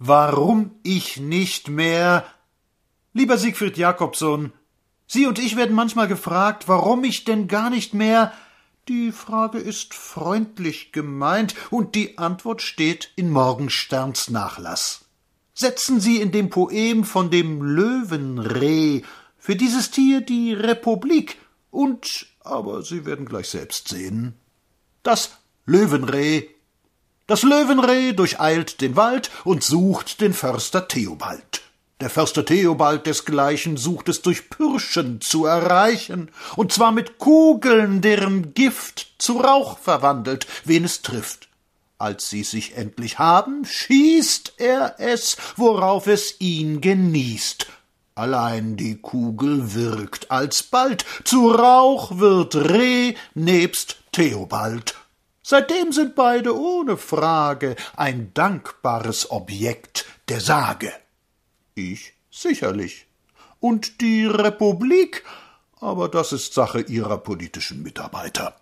warum ich nicht mehr. Lieber Siegfried Jakobson, Sie und ich werden manchmal gefragt, warum ich denn gar nicht mehr. Die Frage ist freundlich gemeint, und die Antwort steht in Morgensterns Nachlass. Setzen Sie in dem Poem von dem Löwenreh für dieses Tier die Republik und, aber Sie werden gleich selbst sehen, das Löwenreh. Das Löwenreh durcheilt den Wald und sucht den Förster Theobald. Der Förster Theobald desgleichen sucht es durch Pürschen zu erreichen, und zwar mit Kugeln, deren Gift zu Rauch verwandelt, wen es trifft. Als sie sich endlich haben, schießt er es, worauf es ihn genießt. Allein die Kugel wirkt alsbald, zu Rauch wird Reh nebst Theobald. Seitdem sind beide ohne Frage ein dankbares Objekt der Sage. Ich sicherlich. Und die Republik, aber das ist Sache ihrer politischen Mitarbeiter.